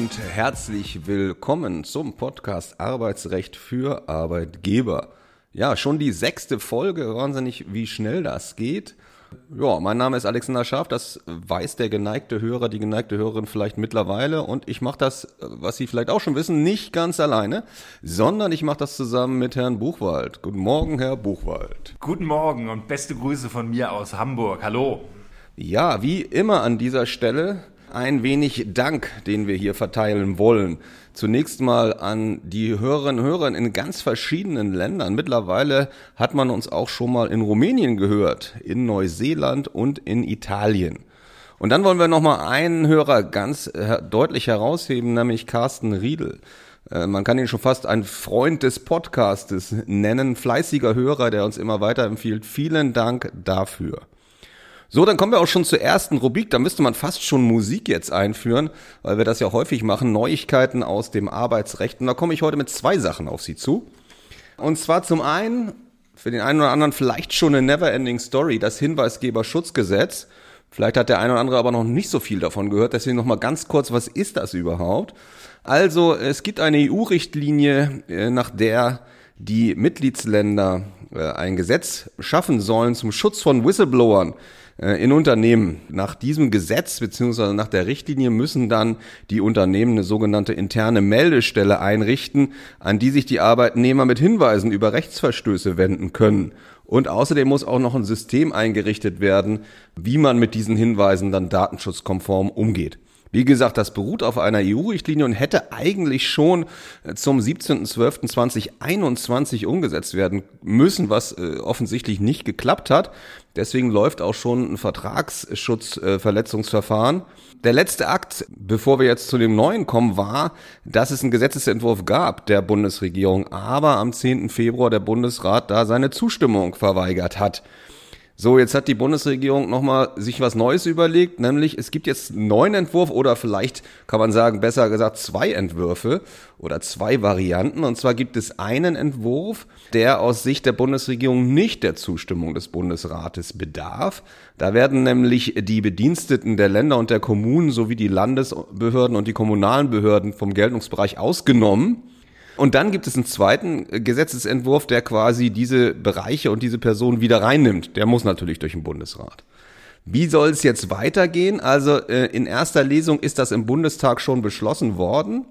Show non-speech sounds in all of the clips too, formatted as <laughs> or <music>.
und herzlich willkommen zum Podcast Arbeitsrecht für Arbeitgeber. Ja, schon die sechste Folge, wahnsinnig, wie schnell das geht. Ja, mein Name ist Alexander Scharf, das weiß der geneigte Hörer, die geneigte Hörerin vielleicht mittlerweile und ich mache das, was Sie vielleicht auch schon wissen, nicht ganz alleine, sondern ich mache das zusammen mit Herrn Buchwald. Guten Morgen, Herr Buchwald. Guten Morgen und beste Grüße von mir aus Hamburg. Hallo. Ja, wie immer an dieser Stelle ein wenig Dank, den wir hier verteilen wollen. Zunächst mal an die Hörerinnen und Hörer in ganz verschiedenen Ländern. Mittlerweile hat man uns auch schon mal in Rumänien gehört, in Neuseeland und in Italien. Und dann wollen wir noch mal einen Hörer ganz äh, deutlich herausheben, nämlich Carsten Riedel. Äh, man kann ihn schon fast ein Freund des Podcastes nennen, fleißiger Hörer, der uns immer weiterempfiehlt. Vielen Dank dafür. So, dann kommen wir auch schon zur ersten Rubrik. Da müsste man fast schon Musik jetzt einführen, weil wir das ja häufig machen. Neuigkeiten aus dem Arbeitsrecht. Und da komme ich heute mit zwei Sachen auf Sie zu. Und zwar zum einen, für den einen oder anderen vielleicht schon eine Neverending Story, das Hinweisgeberschutzgesetz. Vielleicht hat der eine oder andere aber noch nicht so viel davon gehört. Deswegen nochmal ganz kurz, was ist das überhaupt? Also, es gibt eine EU-Richtlinie, äh, nach der die Mitgliedsländer äh, ein Gesetz schaffen sollen zum Schutz von Whistleblowern in Unternehmen. Nach diesem Gesetz beziehungsweise nach der Richtlinie müssen dann die Unternehmen eine sogenannte interne Meldestelle einrichten, an die sich die Arbeitnehmer mit Hinweisen über Rechtsverstöße wenden können. Und außerdem muss auch noch ein System eingerichtet werden, wie man mit diesen Hinweisen dann datenschutzkonform umgeht. Wie gesagt, das beruht auf einer EU-Richtlinie und hätte eigentlich schon äh, zum 17.12.2021 umgesetzt werden müssen, was äh, offensichtlich nicht geklappt hat. Deswegen läuft auch schon ein Vertragsschutzverletzungsverfahren. Äh, der letzte Akt, bevor wir jetzt zu dem neuen kommen, war, dass es einen Gesetzesentwurf gab der Bundesregierung, aber am 10. Februar der Bundesrat da seine Zustimmung verweigert hat. So, jetzt hat die Bundesregierung nochmal sich was Neues überlegt, nämlich es gibt jetzt einen neuen Entwurf oder vielleicht kann man sagen, besser gesagt zwei Entwürfe oder zwei Varianten. Und zwar gibt es einen Entwurf, der aus Sicht der Bundesregierung nicht der Zustimmung des Bundesrates bedarf. Da werden nämlich die Bediensteten der Länder und der Kommunen sowie die Landesbehörden und die kommunalen Behörden vom Geltungsbereich ausgenommen. Und dann gibt es einen zweiten Gesetzesentwurf, der quasi diese Bereiche und diese Personen wieder reinnimmt. Der muss natürlich durch den Bundesrat. Wie soll es jetzt weitergehen? Also äh, in erster Lesung ist das im Bundestag schon beschlossen worden.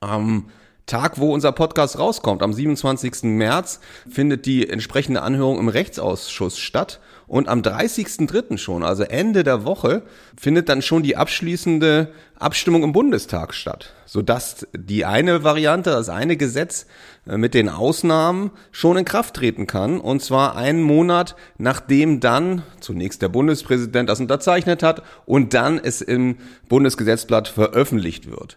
Am Tag, wo unser Podcast rauskommt, am 27. März, findet die entsprechende Anhörung im Rechtsausschuss statt. Und am 30.3. schon, also Ende der Woche, findet dann schon die abschließende Abstimmung im Bundestag statt, sodass die eine Variante, das eine Gesetz äh, mit den Ausnahmen schon in Kraft treten kann. Und zwar einen Monat, nachdem dann zunächst der Bundespräsident das unterzeichnet hat und dann es im Bundesgesetzblatt veröffentlicht wird.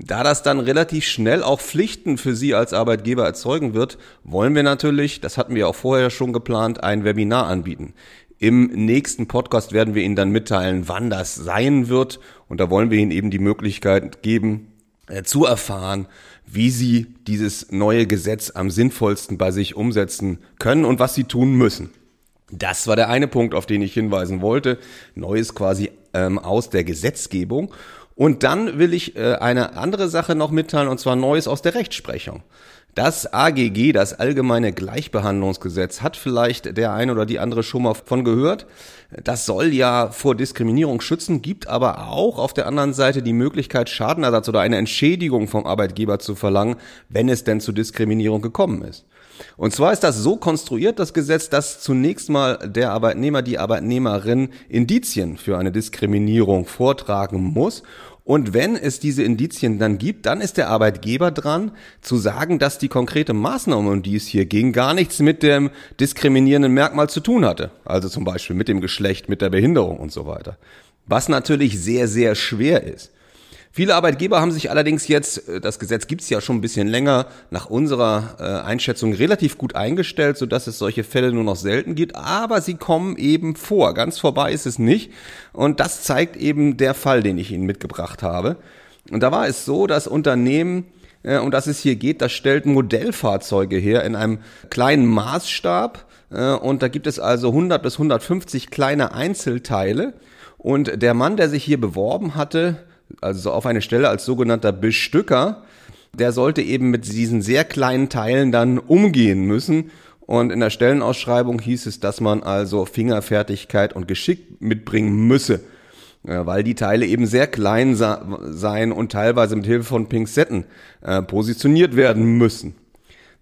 Da das dann relativ schnell auch Pflichten für Sie als Arbeitgeber erzeugen wird, wollen wir natürlich, das hatten wir auch vorher schon geplant, ein Webinar anbieten. Im nächsten Podcast werden wir Ihnen dann mitteilen, wann das sein wird. Und da wollen wir Ihnen eben die Möglichkeit geben, äh, zu erfahren, wie Sie dieses neue Gesetz am sinnvollsten bei sich umsetzen können und was Sie tun müssen. Das war der eine Punkt, auf den ich hinweisen wollte. Neues quasi ähm, aus der Gesetzgebung. Und dann will ich äh, eine andere Sache noch mitteilen, und zwar Neues aus der Rechtsprechung. Das AGG, das Allgemeine Gleichbehandlungsgesetz, hat vielleicht der eine oder die andere schon mal von gehört. Das soll ja vor Diskriminierung schützen, gibt aber auch auf der anderen Seite die Möglichkeit, Schadenersatz oder eine Entschädigung vom Arbeitgeber zu verlangen, wenn es denn zu Diskriminierung gekommen ist. Und zwar ist das so konstruiert, das Gesetz, dass zunächst mal der Arbeitnehmer, die Arbeitnehmerin Indizien für eine Diskriminierung vortragen muss und wenn es diese Indizien dann gibt, dann ist der Arbeitgeber dran, zu sagen, dass die konkrete Maßnahme, um die es hier ging, gar nichts mit dem diskriminierenden Merkmal zu tun hatte. Also zum Beispiel mit dem Geschlecht, mit der Behinderung und so weiter. Was natürlich sehr, sehr schwer ist. Viele Arbeitgeber haben sich allerdings jetzt, äh, das Gesetz gibt's ja schon ein bisschen länger, nach unserer äh, Einschätzung relativ gut eingestellt, sodass es solche Fälle nur noch selten gibt, aber sie kommen eben vor. Ganz vorbei ist es nicht. Und das zeigt eben der Fall, den ich Ihnen mitgebracht habe. Und da war es so, dass Unternehmen, äh, um das es hier geht, das stellt Modellfahrzeuge her in einem kleinen Maßstab. Und da gibt es also 100 bis 150 kleine Einzelteile. Und der Mann, der sich hier beworben hatte, also auf eine Stelle als sogenannter Bestücker, der sollte eben mit diesen sehr kleinen Teilen dann umgehen müssen. Und in der Stellenausschreibung hieß es, dass man also Fingerfertigkeit und Geschick mitbringen müsse, weil die Teile eben sehr klein seien und teilweise mit Hilfe von Pinzetten äh, positioniert werden müssen.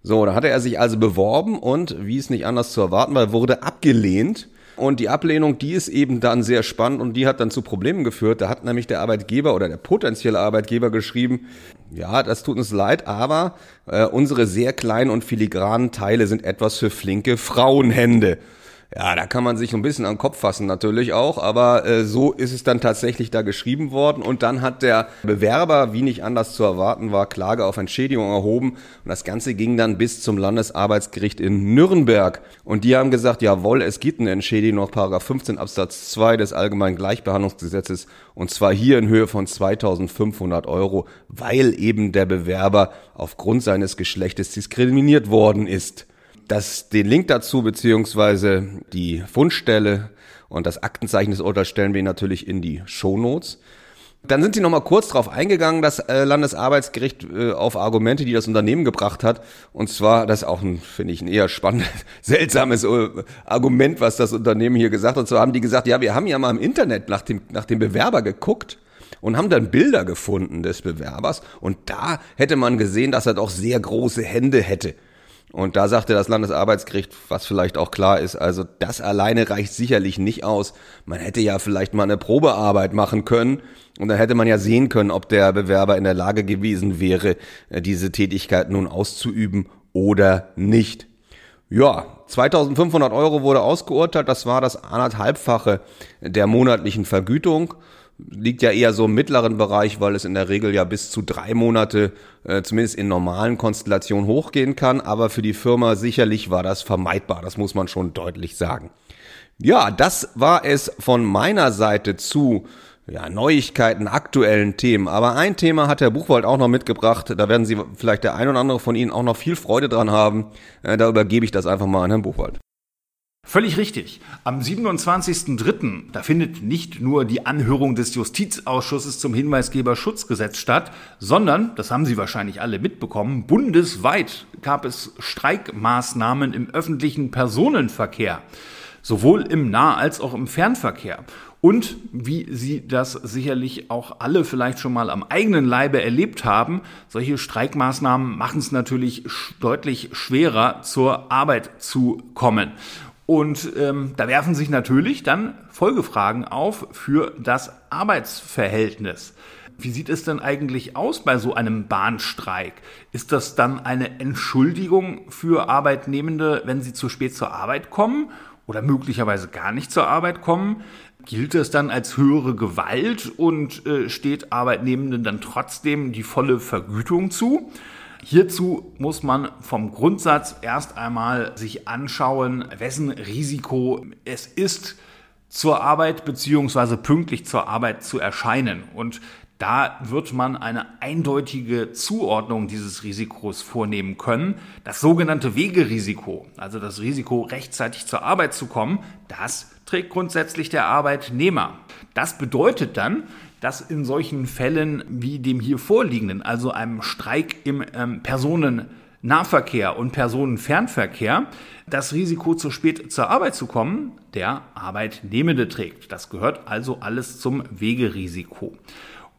So, da hatte er sich also beworben und, wie es nicht anders zu erwarten war, wurde abgelehnt. Und die Ablehnung, die ist eben dann sehr spannend und die hat dann zu Problemen geführt. Da hat nämlich der Arbeitgeber oder der potenzielle Arbeitgeber geschrieben, ja, das tut uns leid, aber äh, unsere sehr kleinen und filigranen Teile sind etwas für flinke Frauenhände. Ja, da kann man sich ein bisschen an den Kopf fassen natürlich auch, aber äh, so ist es dann tatsächlich da geschrieben worden und dann hat der Bewerber, wie nicht anders zu erwarten war, Klage auf Entschädigung erhoben und das Ganze ging dann bis zum Landesarbeitsgericht in Nürnberg und die haben gesagt, jawohl, es gibt eine Entschädigung nach Paragraph 15 Absatz 2 des Allgemeinen Gleichbehandlungsgesetzes und zwar hier in Höhe von 2500 Euro, weil eben der Bewerber aufgrund seines Geschlechtes diskriminiert worden ist. Das, den Link dazu beziehungsweise die Fundstelle und das Aktenzeichen des Urteils stellen wir natürlich in die Shownotes. Dann sind sie nochmal kurz darauf eingegangen, das äh, Landesarbeitsgericht äh, auf Argumente, die das Unternehmen gebracht hat. Und zwar, das ist auch ein, finde ich, ein eher spannendes, <laughs> seltsames äh, Argument, was das Unternehmen hier gesagt hat. Und zwar haben die gesagt, ja, wir haben ja mal im Internet nach dem, nach dem Bewerber geguckt und haben dann Bilder gefunden des Bewerbers. Und da hätte man gesehen, dass er doch sehr große Hände hätte. Und da sagte das Landesarbeitsgericht, was vielleicht auch klar ist, also das alleine reicht sicherlich nicht aus. Man hätte ja vielleicht mal eine Probearbeit machen können und dann hätte man ja sehen können, ob der Bewerber in der Lage gewesen wäre, äh, diese Tätigkeit nun auszuüben oder nicht. Ja, 2500 Euro wurde ausgeurteilt, das war das anderthalbfache der monatlichen Vergütung liegt ja eher so im mittleren Bereich, weil es in der Regel ja bis zu drei Monate, äh, zumindest in normalen Konstellationen, hochgehen kann. Aber für die Firma sicherlich war das vermeidbar. Das muss man schon deutlich sagen. Ja, das war es von meiner Seite zu ja, Neuigkeiten, aktuellen Themen. Aber ein Thema hat Herr Buchwald auch noch mitgebracht. Da werden Sie vielleicht der ein oder andere von Ihnen auch noch viel Freude dran haben. Äh, da übergebe ich das einfach mal an Herrn Buchwald. Völlig richtig. Am 27.03. da findet nicht nur die Anhörung des Justizausschusses zum Hinweisgeberschutzgesetz statt, sondern, das haben Sie wahrscheinlich alle mitbekommen, bundesweit gab es Streikmaßnahmen im öffentlichen Personenverkehr, sowohl im Nah- als auch im Fernverkehr. Und wie Sie das sicherlich auch alle vielleicht schon mal am eigenen Leibe erlebt haben, solche Streikmaßnahmen machen es natürlich deutlich schwerer, zur Arbeit zu kommen. Und ähm, da werfen sich natürlich dann Folgefragen auf für das Arbeitsverhältnis. Wie sieht es denn eigentlich aus bei so einem Bahnstreik? Ist das dann eine Entschuldigung für Arbeitnehmende, wenn sie zu spät zur Arbeit kommen oder möglicherweise gar nicht zur Arbeit kommen? Gilt das dann als höhere Gewalt und äh, steht Arbeitnehmenden dann trotzdem die volle Vergütung zu? Hierzu muss man vom Grundsatz erst einmal sich anschauen, wessen Risiko es ist, zur Arbeit beziehungsweise pünktlich zur Arbeit zu erscheinen. Und da wird man eine eindeutige Zuordnung dieses Risikos vornehmen können. Das sogenannte Wegerisiko, also das Risiko, rechtzeitig zur Arbeit zu kommen, das trägt grundsätzlich der Arbeitnehmer. Das bedeutet dann, dass in solchen Fällen wie dem hier vorliegenden, also einem Streik im ähm, Personennahverkehr und Personenfernverkehr, das Risiko zu spät zur Arbeit zu kommen, der Arbeitnehmende trägt. Das gehört also alles zum Wegerisiko.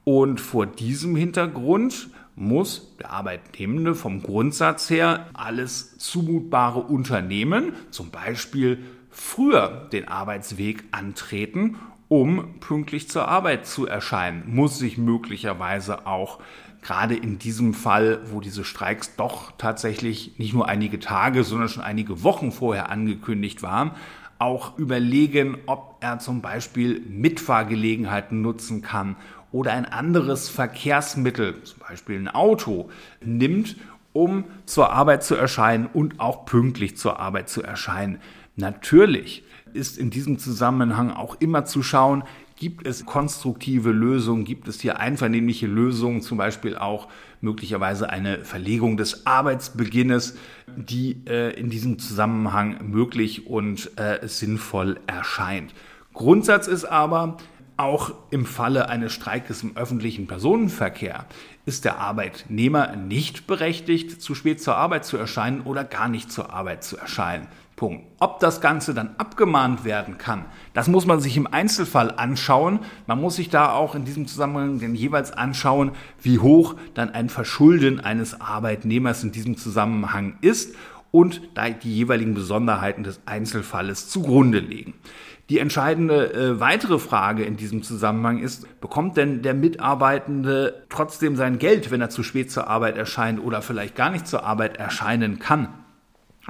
Und vor diesem Hintergrund muss der Arbeitnehmende vom Grundsatz her alles zumutbare Unternehmen, zum Beispiel früher den Arbeitsweg antreten um pünktlich zur Arbeit zu erscheinen, muss sich möglicherweise auch gerade in diesem Fall, wo diese Streiks doch tatsächlich nicht nur einige Tage, sondern schon einige Wochen vorher angekündigt waren, auch überlegen, ob er zum Beispiel Mitfahrgelegenheiten nutzen kann oder ein anderes Verkehrsmittel, zum Beispiel ein Auto, nimmt, um zur Arbeit zu erscheinen und auch pünktlich zur Arbeit zu erscheinen. Natürlich ist in diesem Zusammenhang auch immer zu schauen, gibt es konstruktive Lösungen, gibt es hier einvernehmliche Lösungen, zum Beispiel auch möglicherweise eine Verlegung des Arbeitsbeginnes, die äh, in diesem Zusammenhang möglich und äh, sinnvoll erscheint. Grundsatz ist aber, Auch im Falle eines Streikes im öffentlichen Personenverkehr ist der Arbeitnehmer nicht berechtigt, zu spät zur Arbeit zu erscheinen oder gar nicht zur Arbeit zu erscheinen. Punkt. Ob das Ganze dann abgemahnt werden kann, das muss man sich im Einzelfall anschauen. Man muss sich da auch in diesem Zusammenhang dann jeweils anschauen, wie hoch dann ein Verschulden eines Arbeitnehmers in diesem Zusammenhang ist und die jeweiligen Besonderheiten des Einzelfalles zugrunde legen. Die entscheidende äh, weitere Frage in diesem Zusammenhang ist, bekommt denn der Mitarbeitende trotzdem sein Geld, wenn er zu spät zur Arbeit erscheint oder vielleicht gar nicht zur Arbeit erscheinen kann?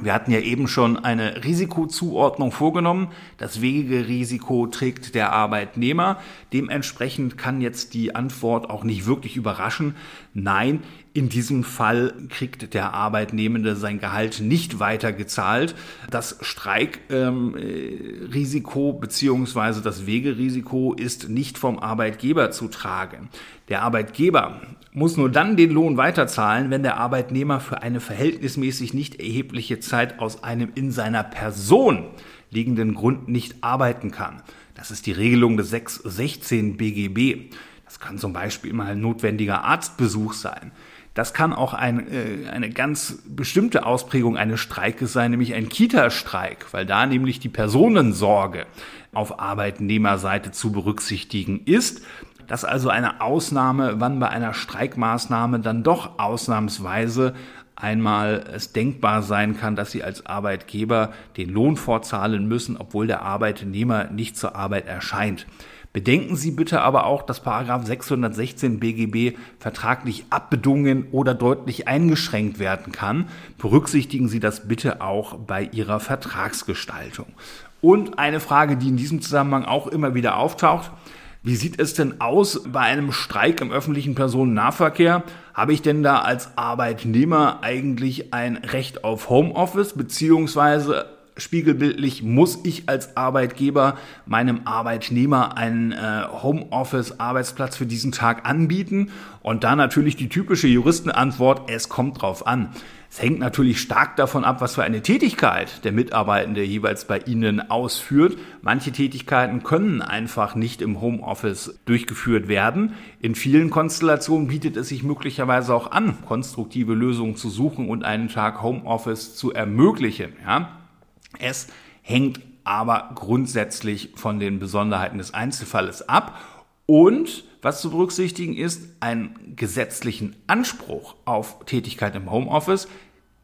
Wir hatten ja eben schon eine Risikozuordnung vorgenommen. Das Wegerisiko trägt der Arbeitnehmer. Dementsprechend kann jetzt die Antwort auch nicht wirklich überraschen. Nein, in diesem Fall kriegt der Arbeitnehmende sein Gehalt nicht weiter gezahlt. Das Streikrisiko ähm, beziehungsweise das Wegerisiko ist nicht vom Arbeitgeber zu tragen. Der Arbeitgeber muss nur dann den Lohn weiterzahlen, wenn der Arbeitnehmer für eine verhältnismäßig nicht erhebliche Zeit aus einem in seiner Person liegenden Grund nicht arbeiten kann. Das ist die Regelung des 616 BGB. Das kann zum Beispiel mal ein notwendiger Arztbesuch sein. Das kann auch ein, äh, eine ganz bestimmte Ausprägung eines Streikes sein, nämlich ein Kita-Streik, weil da nämlich die Personensorge auf Arbeitnehmerseite zu berücksichtigen ist. Das ist also eine Ausnahme, wann bei einer Streikmaßnahme dann doch ausnahmsweise einmal es denkbar sein kann, dass sie als Arbeitgeber den Lohn vorzahlen müssen, obwohl der Arbeitnehmer nicht zur Arbeit erscheint. Bedenken Sie bitte aber auch, dass Paragraph 616 BGB vertraglich abbedungen oder deutlich eingeschränkt werden kann. Berücksichtigen Sie das bitte auch bei Ihrer Vertragsgestaltung. Und eine Frage, die in diesem Zusammenhang auch immer wieder auftaucht. Wie sieht es denn aus bei einem Streik im öffentlichen Personennahverkehr? Habe ich denn da als Arbeitnehmer eigentlich ein Recht auf Homeoffice beziehungsweise spiegelbildlich muss ich als Arbeitgeber meinem Arbeitnehmer einen äh, Homeoffice-Arbeitsplatz für diesen Tag anbieten? Und da natürlich die typische Juristenantwort, es kommt drauf an. Es hängt natürlich stark davon ab, was für eine Tätigkeit der Mitarbeitende jeweils bei Ihnen ausführt. Manche Tätigkeiten können einfach nicht im Homeoffice durchgeführt werden. In vielen Konstellationen bietet es sich möglicherweise auch an, konstruktive Lösungen zu suchen und einen Tag Homeoffice zu ermöglichen. Ja? Es hängt aber grundsätzlich von den Besonderheiten des Einzelfalles ab und was zu berücksichtigen ist, einen gesetzlichen Anspruch auf Tätigkeit im Homeoffice,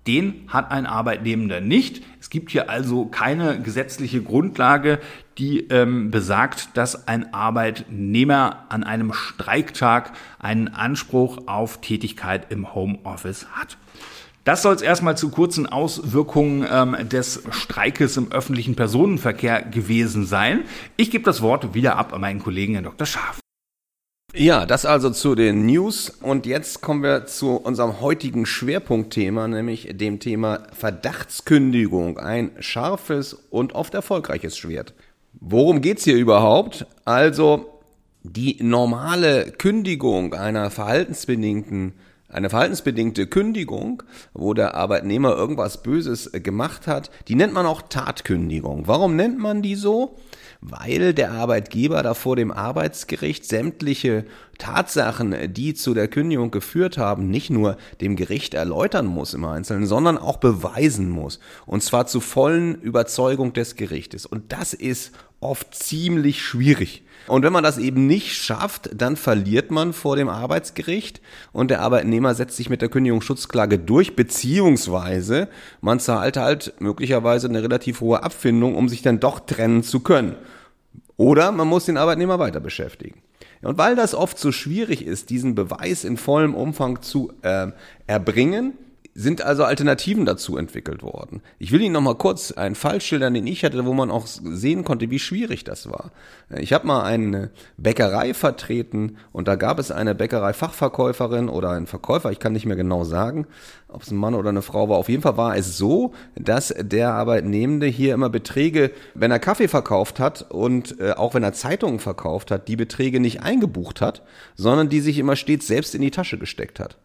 den hat ein Arbeitnehmender nicht. Es gibt hier also keine gesetzliche Grundlage, die ähm, besagt, dass ein Arbeitnehmer an einem Streiktag einen Anspruch auf Tätigkeit im Homeoffice hat. Das soll es erstmal zu kurzen Auswirkungen ähm, des Streikes im öffentlichen Personenverkehr gewesen sein. Ich gebe das Wort wieder ab an meinen Kollegen Herrn Dr. Scharf. Ja, das also zu den News. Und jetzt kommen wir zu unserem heutigen Schwerpunktthema, nämlich dem Thema Verdachtskündigung. Ein scharfes und oft erfolgreiches Schwert. Worum geht's hier überhaupt? Also die normale Kündigung einer verhaltensbedingten eine verhaltensbedingte Kündigung, wo der Arbeitnehmer irgendwas Böses gemacht hat, die nennt man auch Tatkündigung. Warum nennt man die so? Weil der Arbeitgeber da vor dem Arbeitsgericht sämtliche Tatsachen, die zu der Kündigung geführt haben, nicht nur dem Gericht erläutern muss im Einzelnen, sondern auch beweisen muss. Und zwar zu vollen Überzeugung des Gerichtes. Und das ist oft ziemlich schwierig. Und wenn man das eben nicht schafft, dann verliert man vor dem Arbeitsgericht und der Arbeitnehmer setzt sich mit der Kündigungsschutzklage durch, beziehungsweise man zahlt halt möglicherweise eine relativ hohe Abfindung, um sich dann doch trennen zu können. Oder man muss den Arbeitnehmer weiter beschäftigen. Und weil das oft so schwierig ist, diesen Beweis in vollem Umfang zu äh, erbringen, sind also Alternativen dazu entwickelt worden. Ich will Ihnen noch mal kurz einen Fall schildern, den ich hatte, wo man auch sehen konnte, wie schwierig das war. Ich habe mal eine Bäckerei vertreten und da gab es eine Bäckerei-Fachverkäuferin oder einen Verkäufer, ich kann nicht mehr genau sagen, ob es ein Mann oder eine Frau war. Auf jeden Fall war es so, dass der Arbeitnehmende hier immer Beträge, wenn er Kaffee verkauft hat und äh, auch wenn er Zeitungen verkauft hat, die Beträge nicht eingebucht hat, sondern die sich immer stets selbst in die Tasche gesteckt hat.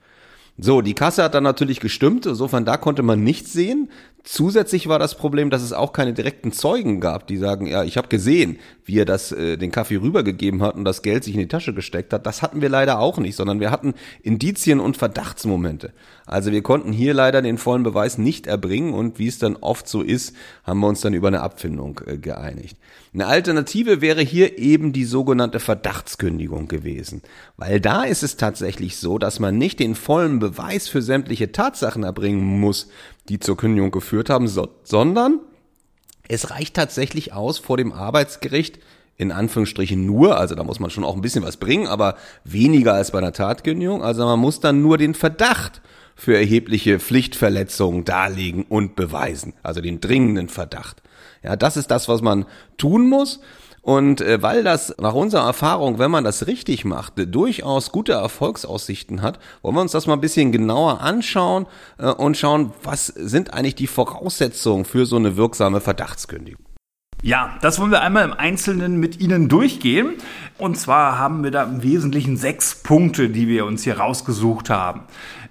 So, die Kasse hat dann natürlich gestimmt, insofern da konnte man nichts sehen. Zusätzlich war das Problem, dass es auch keine direkten Zeugen gab, die sagen, ja, ich habe gesehen, wie er das äh, den Kaffee rübergegeben hat und das Geld sich in die Tasche gesteckt hat. Das hatten wir leider auch nicht, sondern wir hatten Indizien und Verdachtsmomente. Also wir konnten hier leider den vollen Beweis nicht erbringen und wie es dann oft so ist, haben wir uns dann über eine Abfindung äh, geeinigt. Eine Alternative wäre hier eben die sogenannte Verdachtskündigung gewesen, weil da ist es tatsächlich so, dass man nicht den vollen Beweis für sämtliche Tatsachen erbringen muss, die zur Kündigung geführt haben, so, sondern es reicht tatsächlich aus, vor dem Arbeitsgericht in Anführungsstrichen nur, also da muss man schon auch ein bisschen was bringen, aber weniger als bei einer Tatkündigung. Also man muss dann nur den Verdacht für erhebliche Pflichtverletzungen darlegen und beweisen, also den dringenden Verdacht. Ja, das ist das, was man tun muss. Und äh, weil das nach unserer Erfahrung, wenn man das richtig macht, durchaus gute Erfolgsaussichten hat, wollen wir uns das mal ein bisschen genauer anschauen äh, und schauen, was sind eigentlich die Voraussetzungen für so eine wirksame Verdachtskündigung. Ja, das wollen wir einmal im Einzelnen mit Ihnen durchgehen. Und zwar haben wir da im Wesentlichen sechs Punkte, die wir uns hier rausgesucht haben.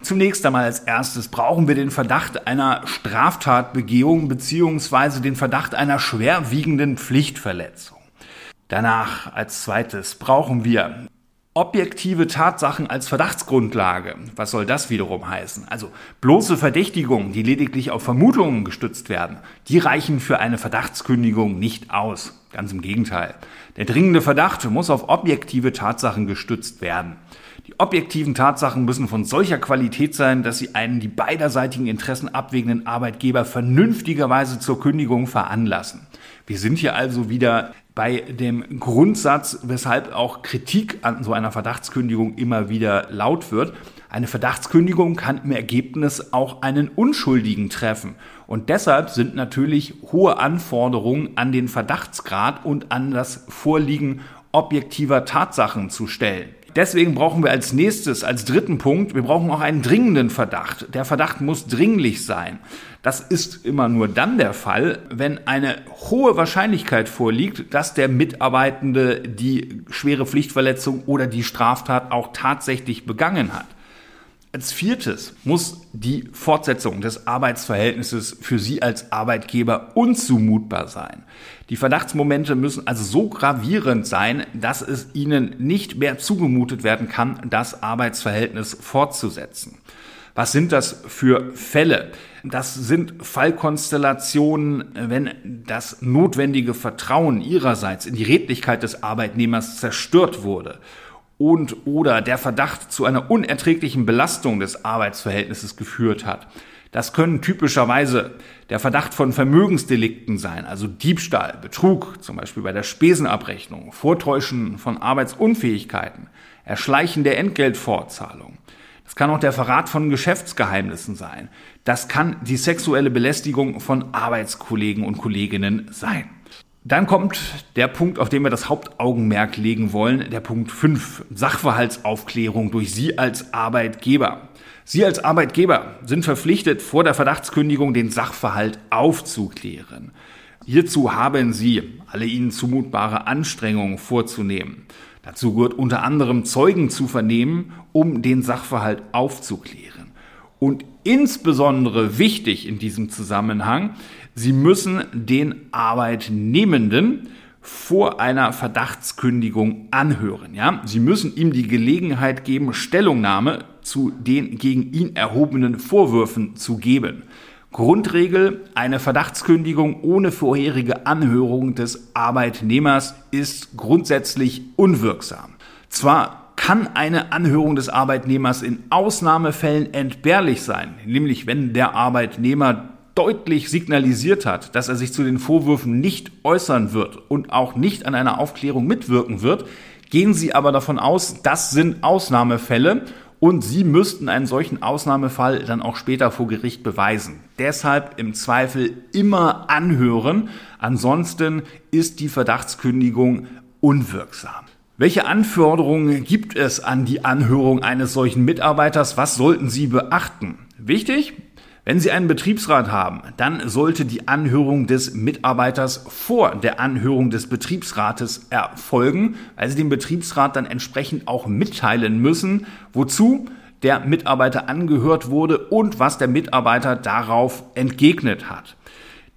Zunächst einmal als erstes brauchen wir den Verdacht einer Straftatbegehung beziehungsweise den Verdacht einer schwerwiegenden Pflichtverletzung. Danach als zweites brauchen wir objektive Tatsachen als Verdachtsgrundlage. Was soll das wiederum heißen? Also bloße Verdächtigungen, die lediglich auf Vermutungen gestützt werden, die reichen für eine Verdachtskündigung nicht aus. Ganz im Gegenteil. Der dringende Verdacht muss auf objektive Tatsachen gestützt werden. Die objektiven Tatsachen müssen von solcher Qualität sein, dass sie einen die beiderseitigen Interessen abwägenden Arbeitgeber vernünftigerweise zur Kündigung veranlassen. Wir sind hier also wieder bei dem Grundsatz, weshalb auch Kritik an so einer Verdachtskündigung immer wieder laut wird. Eine Verdachtskündigung kann im Ergebnis auch einen Unschuldigen treffen. Und deshalb sind natürlich hohe Anforderungen an den Verdachtsgrad und an das Vorliegen objektiver Tatsachen zu stellen. Deswegen brauchen wir als nächstes, als dritten Punkt, wir brauchen auch einen dringenden Verdacht. Der Verdacht muss dringlich sein. Das ist immer nur dann der Fall, wenn eine hohe Wahrscheinlichkeit vorliegt, dass der Mitarbeitende die schwere Pflichtverletzung oder die Straftat auch tatsächlich begangen hat. Als viertes muss die Fortsetzung des Arbeitsverhältnisses für Sie als Arbeitgeber unzumutbar sein. Die Verdachtsmomente müssen also so gravierend sein, dass es Ihnen nicht mehr zugemutet werden kann, das Arbeitsverhältnis fortzusetzen. Was sind das für Fälle? Das sind Fallkonstellationen, wenn das notwendige Vertrauen Ihrerseits in die Redlichkeit des Arbeitnehmers zerstört wurde und oder der Verdacht zu einer unerträglichen Belastung des Arbeitsverhältnisses geführt hat. Das können typischerweise der Verdacht von Vermögensdelikten sein, also Diebstahl, Betrug, zum Beispiel bei der Spesenabrechnung, Vortäuschen von Arbeitsunfähigkeiten, Erschleichen der Entgeltfortzahlung. Das kann auch der Verrat von Geschäftsgeheimnissen sein. Das kann die sexuelle Belästigung von Arbeitskollegen und Kolleginnen sein. Dann kommt der Punkt, auf den wir das Hauptaugenmerk legen wollen, der Punkt 5, Sachverhaltsaufklärung durch Sie als Arbeitgeber. Sie als Arbeitgeber sind verpflichtet, vor der Verdachtskündigung den Sachverhalt aufzuklären. Hierzu haben Sie alle Ihnen zumutbare Anstrengungen vorzunehmen. Dazu gehört unter anderem Zeugen zu vernehmen, um den Sachverhalt aufzuklären. Und insbesondere wichtig in diesem Zusammenhang Sie müssen den Arbeitnehmenden vor einer Verdachtskündigung anhören. Ja? Sie müssen ihm die Gelegenheit geben, Stellungnahme zu den gegen ihn erhobenen Vorwürfen zu geben. Grundregel, eine Verdachtskündigung ohne vorherige Anhörung des Arbeitnehmers ist grundsätzlich unwirksam. Zwar kann eine Anhörung des Arbeitnehmers in Ausnahmefällen entbehrlich sein, nämlich wenn der Arbeitnehmer deutlich signalisiert hat, dass er sich zu den Vorwürfen nicht äußern wird und auch nicht an einer Aufklärung mitwirken wird, gehen Sie aber davon aus, das sind Ausnahmefälle und Sie müssten einen solchen Ausnahmefall dann auch später vor Gericht beweisen. Deshalb im Zweifel immer anhören, ansonsten ist die Verdachtskündigung unwirksam. Welche Anforderungen gibt es an die Anhörung eines solchen Mitarbeiters? Was sollten Sie beachten? Wichtig, wenn Sie einen Betriebsrat haben, dann sollte die Anhörung des Mitarbeiters vor der Anhörung des Betriebsrates erfolgen, weil Sie dem Betriebsrat dann entsprechend auch mitteilen müssen, wozu der Mitarbeiter angehört wurde und was der Mitarbeiter darauf entgegnet hat.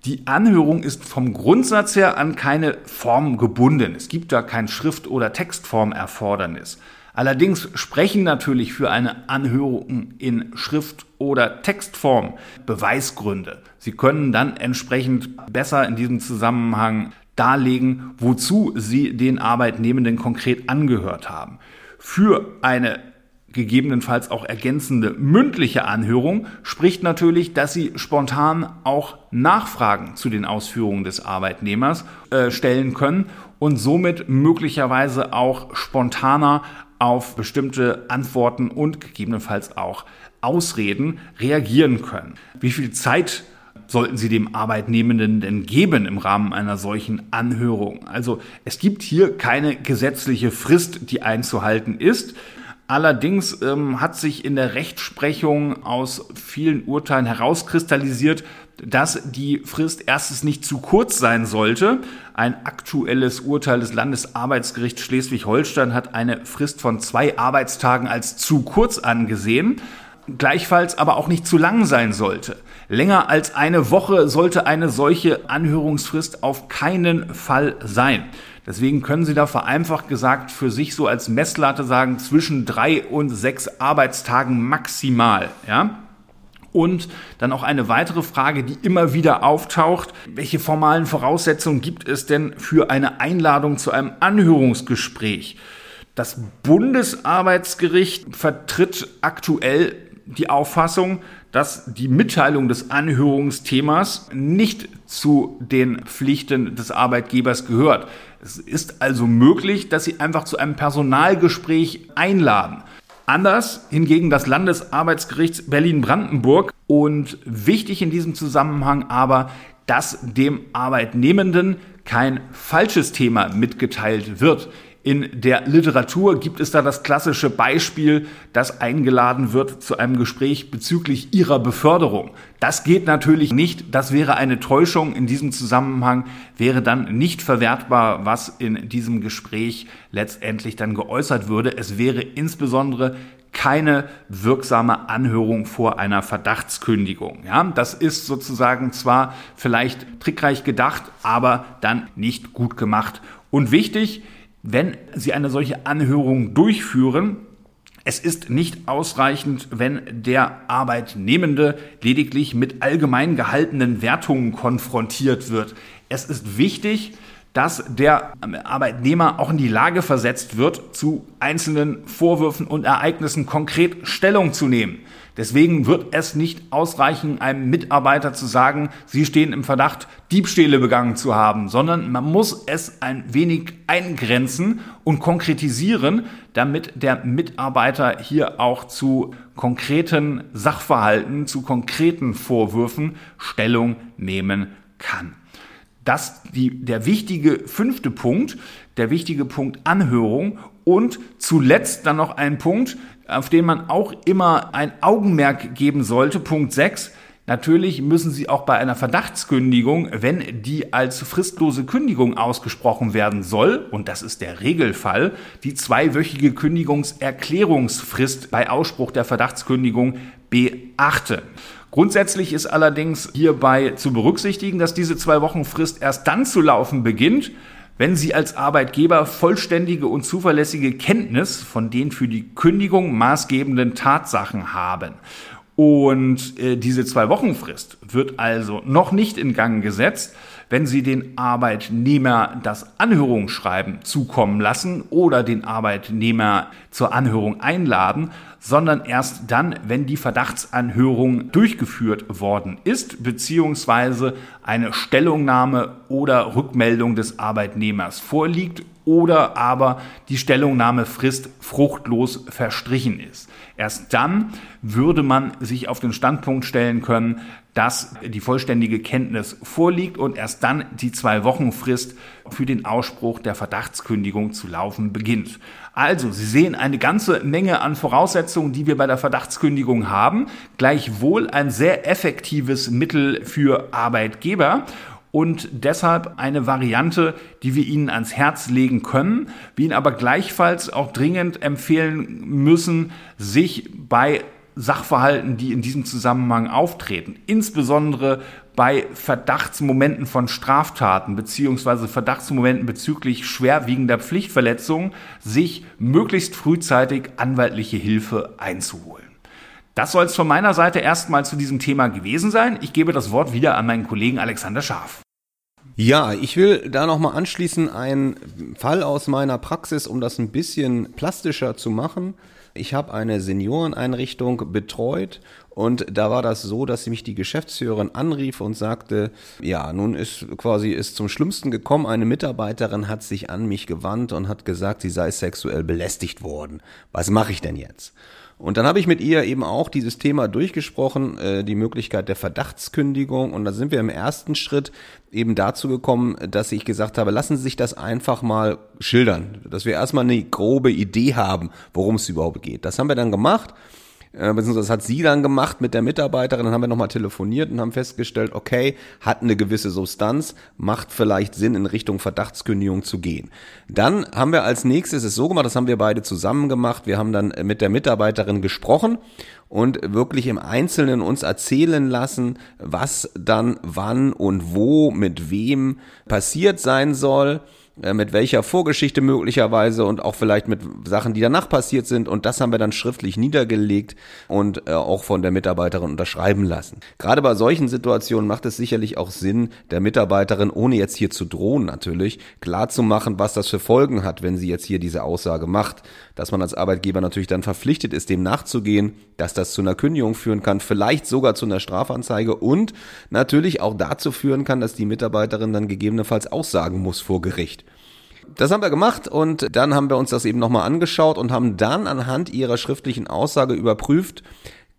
Die Anhörung ist vom Grundsatz her an keine Form gebunden. Es gibt da kein Schrift- oder Textformerfordernis. Allerdings sprechen natürlich für eine Anhörung in Schrift- oder Textform Beweisgründe. Sie können dann entsprechend besser in diesem Zusammenhang darlegen, wozu Sie den Arbeitnehmenden konkret angehört haben. Für eine gegebenenfalls auch ergänzende mündliche Anhörung spricht natürlich, dass Sie spontan auch Nachfragen zu den Ausführungen des Arbeitnehmers äh, stellen können und somit möglicherweise auch spontaner auf bestimmte Antworten und gegebenenfalls auch Ausreden reagieren können. Wie viel Zeit sollten Sie dem Arbeitnehmenden denn geben im Rahmen einer solchen Anhörung? Also es gibt hier keine gesetzliche Frist, die einzuhalten ist. Allerdings ähm, hat sich in der Rechtsprechung aus vielen Urteilen herauskristallisiert, dass die Frist erstens nicht zu kurz sein sollte. Ein aktuelles Urteil des Landesarbeitsgerichts Schleswig-Holstein hat eine Frist von zwei Arbeitstagen als zu kurz angesehen, gleichfalls aber auch nicht zu lang sein sollte. Länger als eine Woche sollte eine solche Anhörungsfrist auf keinen Fall sein. Deswegen können Sie da vereinfacht gesagt für sich so als Messlatte sagen, zwischen drei und sechs Arbeitstagen maximal, ja. Und dann auch eine weitere Frage, die immer wieder auftaucht. Welche formalen Voraussetzungen gibt es denn für eine Einladung zu einem Anhörungsgespräch? Das Bundesarbeitsgericht vertritt aktuell die Auffassung, dass die Mitteilung des Anhörungsthemas nicht zu den Pflichten des Arbeitgebers gehört. Es ist also möglich, dass Sie einfach zu einem Personalgespräch einladen. Anders hingegen das Landesarbeitsgericht Berlin-Brandenburg und wichtig in diesem Zusammenhang aber, dass dem Arbeitnehmenden kein falsches Thema mitgeteilt wird. In der Literatur gibt es da das klassische Beispiel, dass eingeladen wird zu einem Gespräch bezüglich ihrer Beförderung. Das geht natürlich nicht. Das wäre eine Täuschung. In diesem Zusammenhang wäre dann nicht verwertbar, was in diesem Gespräch letztendlich dann geäußert würde. Es wäre insbesondere keine wirksame Anhörung vor einer Verdachtskündigung. Ja, das ist sozusagen zwar vielleicht trickreich gedacht, aber dann nicht gut gemacht. Und wichtig, wenn Sie eine solche Anhörung durchführen, es ist nicht ausreichend, wenn der Arbeitnehmende lediglich mit allgemein gehaltenen Wertungen konfrontiert wird. Es ist wichtig, dass der Arbeitnehmer auch in die Lage versetzt wird, zu einzelnen Vorwürfen und Ereignissen konkret Stellung zu nehmen. Deswegen wird es nicht ausreichen, einem Mitarbeiter zu sagen, Sie stehen im Verdacht, Diebstähle begangen zu haben, sondern man muss es ein wenig eingrenzen und konkretisieren, damit der Mitarbeiter hier auch zu konkreten Sachverhalten, zu konkreten Vorwürfen Stellung nehmen kann. Das die, der wichtige fünfte Punkt, der wichtige Punkt Anhörung und zuletzt dann noch ein Punkt, auf den man auch immer ein Augenmerk geben sollte. Punkt 6. Natürlich müssen Sie auch bei einer Verdachtskündigung, wenn die als fristlose Kündigung ausgesprochen werden soll, und das ist der Regelfall, die zweiwöchige Kündigungserklärungsfrist bei Ausspruch der Verdachtskündigung beachten. Grundsätzlich ist allerdings hierbei zu berücksichtigen, dass diese zwei Wochen Frist erst dann zu laufen beginnt, wenn Sie als Arbeitgeber vollständige und zuverlässige Kenntnis von den für die Kündigung maßgebenden Tatsachen haben. Und äh, diese zwei Wochen Frist wird also noch nicht in Gang gesetzt, wenn Sie den Arbeitnehmer das Anhörungsschreiben zukommen lassen oder den Arbeitnehmer zur Anhörung einladen, sondern erst dann, wenn die Verdachtsanhörung durchgeführt worden ist, beziehungsweise eine Stellungnahme oder Rückmeldung des Arbeitnehmers vorliegt oder aber die Stellungnahmefrist fruchtlos verstrichen ist. Erst dann würde man sich auf den Standpunkt stellen können, dass die vollständige Kenntnis vorliegt und erst dann die zwei Wochen Frist für den Ausspruch der Verdachtskündigung zu laufen beginnt. Also, Sie sehen eine ganze Menge an Voraussetzungen, die wir bei der Verdachtskündigung haben, gleichwohl ein sehr effektives Mittel für Arbeitgeber und deshalb eine Variante, die wir Ihnen ans Herz legen können, wir Ihnen aber gleichfalls auch dringend empfehlen müssen, sich bei Sachverhalten, die in diesem Zusammenhang auftreten, insbesondere bei Verdachtsmomenten von Straftaten beziehungsweise Verdachtsmomenten bezüglich schwerwiegender Pflichtverletzungen, sich möglichst frühzeitig anwaltliche Hilfe einzuholen. Das soll es von meiner Seite erstmal zu diesem Thema gewesen sein. Ich gebe das Wort wieder an meinen Kollegen Alexander Scharf. Ja, ich will da nochmal anschließen einen Fall aus meiner Praxis, um das ein bisschen plastischer zu machen. Ich habe eine Senioreneinrichtung betreut und da war das so, dass mich die Geschäftsführerin anrief und sagte, ja, nun ist quasi ist zum Schlimmsten gekommen. Eine Mitarbeiterin hat sich an mich gewandt und hat gesagt, sie sei sexuell belästigt worden. Was mache ich denn jetzt? Und dann habe ich mit ihr eben auch dieses Thema durchgesprochen, äh, die Möglichkeit der Verdachtskündigung. Und da sind wir im ersten Schritt eben dazu gekommen, dass ich gesagt habe, lassen Sie sich das einfach mal schildern, dass wir erstmal eine grobe Idee haben, worum es überhaupt geht. Das haben wir dann gemacht äh, beziehungsweise das hat sie dann gemacht mit der Mitarbeiterin, dann haben wir nochmal telefoniert und haben festgestellt, okay, hat eine gewisse Substanz, macht vielleicht Sinn, in Richtung Verdachtskündigung zu gehen. Dann haben wir als nächstes es so gemacht, das haben wir beide zusammen gemacht, wir haben dann mit der Mitarbeiterin gesprochen und wirklich im Einzelnen uns erzählen lassen, was dann wann und wo mit wem passiert sein soll mit welcher Vorgeschichte möglicherweise und auch vielleicht mit Sachen, die danach passiert sind. Und das haben wir dann schriftlich niedergelegt und äh, auch von der Mitarbeiterin unterschreiben lassen. Gerade bei solchen Situationen macht es sicherlich auch Sinn, der Mitarbeiterin, ohne jetzt hier zu drohen natürlich, klar zu machen, was das für Folgen hat, wenn sie jetzt hier diese Aussage macht. Dass man als Arbeitgeber natürlich dann verpflichtet ist, dem nachzugehen, dass das zu einer Kündigung führen kann, vielleicht sogar zu einer Strafanzeige und natürlich auch dazu führen kann, dass die Mitarbeiterin dann gegebenenfalls aussagen muss vor Gericht. Das haben wir gemacht und dann haben wir uns das eben nochmal angeschaut und haben dann anhand ihrer schriftlichen Aussage überprüft,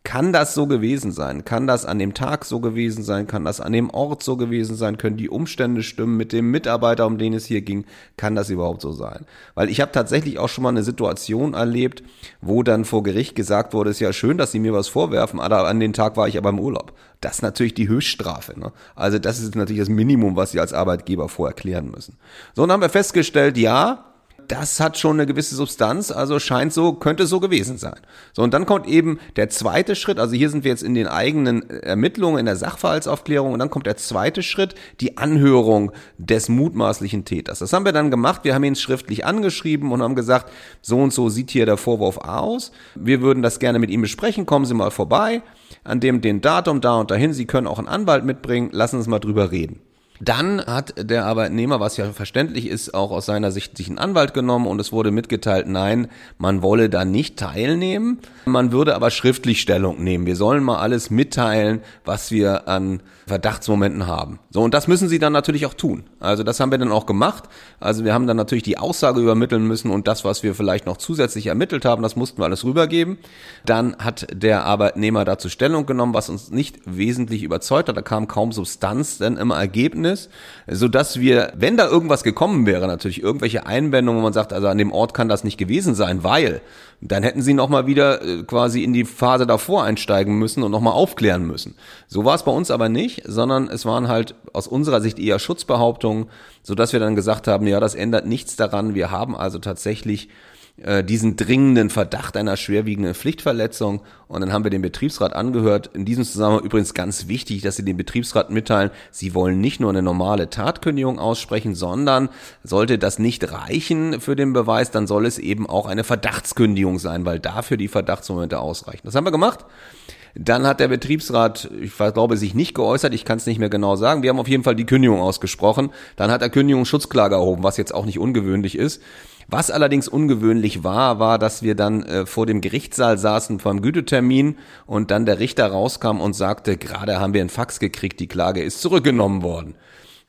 kann das so gewesen sein? Kann das an dem Tag so gewesen sein? Kann das an dem Ort so gewesen sein? Können die Umstände stimmen mit dem Mitarbeiter, um den es hier ging? Kann das überhaupt so sein? Weil ich habe tatsächlich auch schon mal eine Situation erlebt, wo dann vor Gericht gesagt wurde, es ist ja schön, dass Sie mir was vorwerfen, aber an dem Tag war ich aber im Urlaub. Das ist natürlich die Höchststrafe. Ne? Also das ist natürlich das Minimum, was Sie als Arbeitgeber vorerklären müssen. So, dann haben wir festgestellt, ja, das hat schon eine gewisse Substanz, also scheint so, könnte so gewesen sein. So, und dann kommt eben der zweite Schritt, also hier sind wir jetzt in den eigenen Ermittlungen, in der Sachverhaltsaufklärung, und dann kommt der zweite Schritt, die Anhörung des mutmaßlichen Täters. Das haben wir dann gemacht, wir haben ihn schriftlich angeschrieben und haben gesagt, so und so sieht hier der Vorwurf aus, wir würden das gerne mit ihm besprechen, kommen Sie mal vorbei, an dem den Datum da und dahin, Sie können auch einen Anwalt mitbringen, lassen Sie uns mal drüber reden. Dann hat der Arbeitnehmer, was ja verständlich ist, auch aus seiner Sicht sich einen Anwalt genommen und es wurde mitgeteilt, nein, man wolle da nicht teilnehmen. Man würde aber schriftlich Stellung nehmen. Wir sollen mal alles mitteilen, was wir an Verdachtsmomenten haben. So, und das müssen sie dann natürlich auch tun. Also das haben wir dann auch gemacht. Also wir haben dann natürlich die Aussage übermitteln müssen und das, was wir vielleicht noch zusätzlich ermittelt haben, das mussten wir alles rübergeben. Dann hat der Arbeitnehmer dazu Stellung genommen, was uns nicht wesentlich überzeugt hat. Da kam kaum Substanz denn im Ergebnis, so dass wir, wenn da irgendwas gekommen wäre, natürlich irgendwelche Einwendungen, wo man sagt, also an dem Ort kann das nicht gewesen sein, weil dann hätten sie nochmal wieder äh, quasi in die Phase davor einsteigen müssen und nochmal aufklären müssen. So war es bei uns aber nicht, sondern es waren halt aus unserer Sicht eher Schutzbehauptungen, so dass wir dann gesagt haben, ja, das ändert nichts daran. Wir haben also tatsächlich äh, diesen dringenden Verdacht einer schwerwiegenden Pflichtverletzung. Und dann haben wir den Betriebsrat angehört. In diesem Zusammenhang übrigens ganz wichtig, dass Sie dem Betriebsrat mitteilen, Sie wollen nicht nur eine normale Tatkündigung aussprechen, sondern sollte das nicht reichen für den Beweis, dann soll es eben auch eine Verdachtskündigung sein, weil dafür die Verdachtsmomente ausreichen. Das haben wir gemacht. Dann hat der Betriebsrat, ich glaube, sich nicht geäußert, ich kann es nicht mehr genau sagen. Wir haben auf jeden Fall die Kündigung ausgesprochen. Dann hat er Kündigungsschutzklage erhoben, was jetzt auch nicht ungewöhnlich ist. Was allerdings ungewöhnlich war, war, dass wir dann äh, vor dem Gerichtssaal saßen vom Gütetermin und dann der Richter rauskam und sagte, gerade haben wir einen Fax gekriegt, die Klage ist zurückgenommen worden.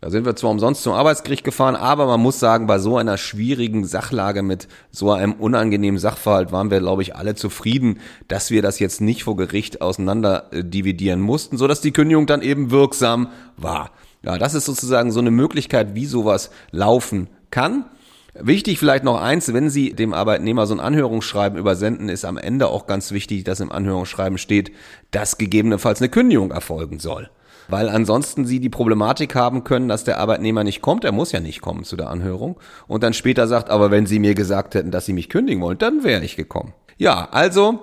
Da sind wir zwar umsonst zum Arbeitsgericht gefahren, aber man muss sagen, bei so einer schwierigen Sachlage mit so einem unangenehmen Sachverhalt waren wir, glaube ich, alle zufrieden, dass wir das jetzt nicht vor Gericht auseinander äh, dividieren mussten, so dass die Kündigung dann eben wirksam war. Ja, das ist sozusagen so eine Möglichkeit, wie sowas laufen kann. Wichtig vielleicht noch eins, wenn Sie dem Arbeitnehmer so ein Anhörungsschreiben übersenden, ist am Ende auch ganz wichtig, dass im Anhörungsschreiben steht, dass gegebenenfalls eine Kündigung erfolgen soll. Weil ansonsten sie die Problematik haben können, dass der Arbeitnehmer nicht kommt, er muss ja nicht kommen zu der Anhörung und dann später sagt, aber wenn sie mir gesagt hätten, dass sie mich kündigen wollen, dann wäre ich gekommen. Ja, also,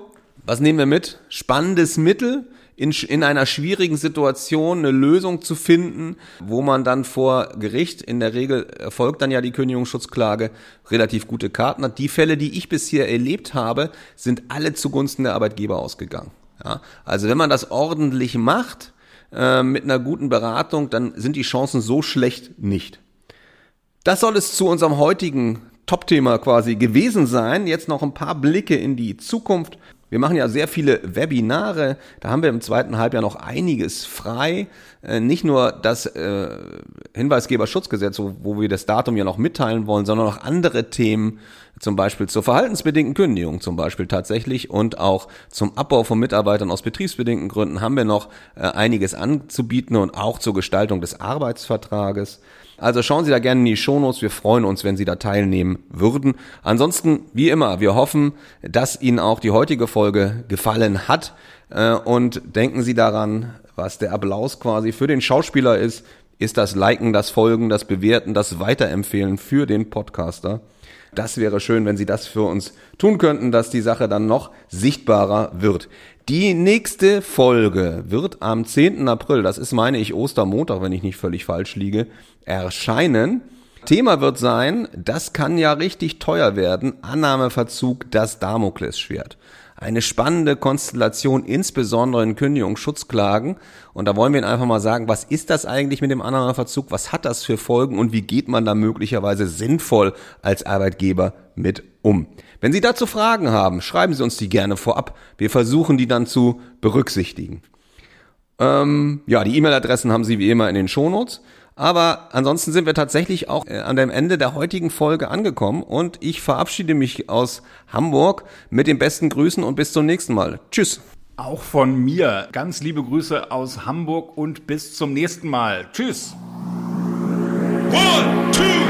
was nehmen wir mit? Spannendes Mittel, in, in einer schwierigen Situation eine Lösung zu finden, wo man dann vor Gericht, in der Regel erfolgt dann ja die Kündigungsschutzklage, relativ gute Karten hat. Die Fälle, die ich bisher erlebt habe, sind alle zugunsten der Arbeitgeber ausgegangen. Ja, also wenn man das ordentlich macht, äh, mit einer guten Beratung, dann sind die Chancen so schlecht nicht. Das soll es zu unserem heutigen Top-Thema quasi gewesen sein. Jetzt noch ein paar Blicke in die Zukunft. Wir machen ja sehr viele Webinare. Da haben wir im zweiten Halbjahr noch einiges frei. Äh, nicht nur das äh, Hinweisgeberschutzgesetz, wo, wir das Datum ja noch mitteilen wollen, sondern auch andere Themen, zum Beispiel zur verhaltensbedingten Kündigung zum Beispiel tatsächlich und auch zum Abbau von Mitarbeitern aus betriebsbedingten Gründen haben wir noch äh, einiges anzubieten und auch zur Gestaltung des Arbeitsvertrages. Also schauen Sie da gerne in die Shownotes. Wir freuen uns, wenn Sie da teilnehmen würden. Ansonsten, wie immer, wir hoffen, dass Ihnen auch die heutige Folge gefallen hat. Äh, und denken Sie daran, was der Applaus quasi für den Schauspieler ist, ist das Liken, das Folgen, das Bewerten, das Weiterempfehlen für den Podcaster. Das wäre schön, wenn Sie das für uns tun könnten, dass die Sache dann noch sichtbarer wird. Die nächste Folge wird am 10. April, das ist meine ich Ostermontag, wenn ich nicht völlig falsch liege, erscheinen. Thema wird sein, das kann ja richtig teuer werden, Annahmeverzug, das Damoklesschwert. Eine spannende Konstellation, insbesondere in Kündigungsschutzklagen. Und da wollen wir Ihnen einfach mal sagen, was ist das eigentlich mit dem Annahmeverzug? Was hat das für Folgen und wie geht man da möglicherweise sinnvoll als Arbeitgeber mit um? Wenn Sie dazu Fragen haben, schreiben Sie uns die gerne vorab. Wir versuchen die dann zu berücksichtigen. Ähm, ja, die E-Mail-Adressen haben Sie wie immer in den Shownotes. Aber ansonsten sind wir tatsächlich auch äh, an dem Ende der heutigen Folge angekommen und ich verabschiede mich aus Hamburg mit den besten Grüßen und bis zum nächsten Mal. Tschüss. Auch von mir ganz liebe Grüße aus Hamburg und bis zum nächsten Mal. Tschüss. One, two,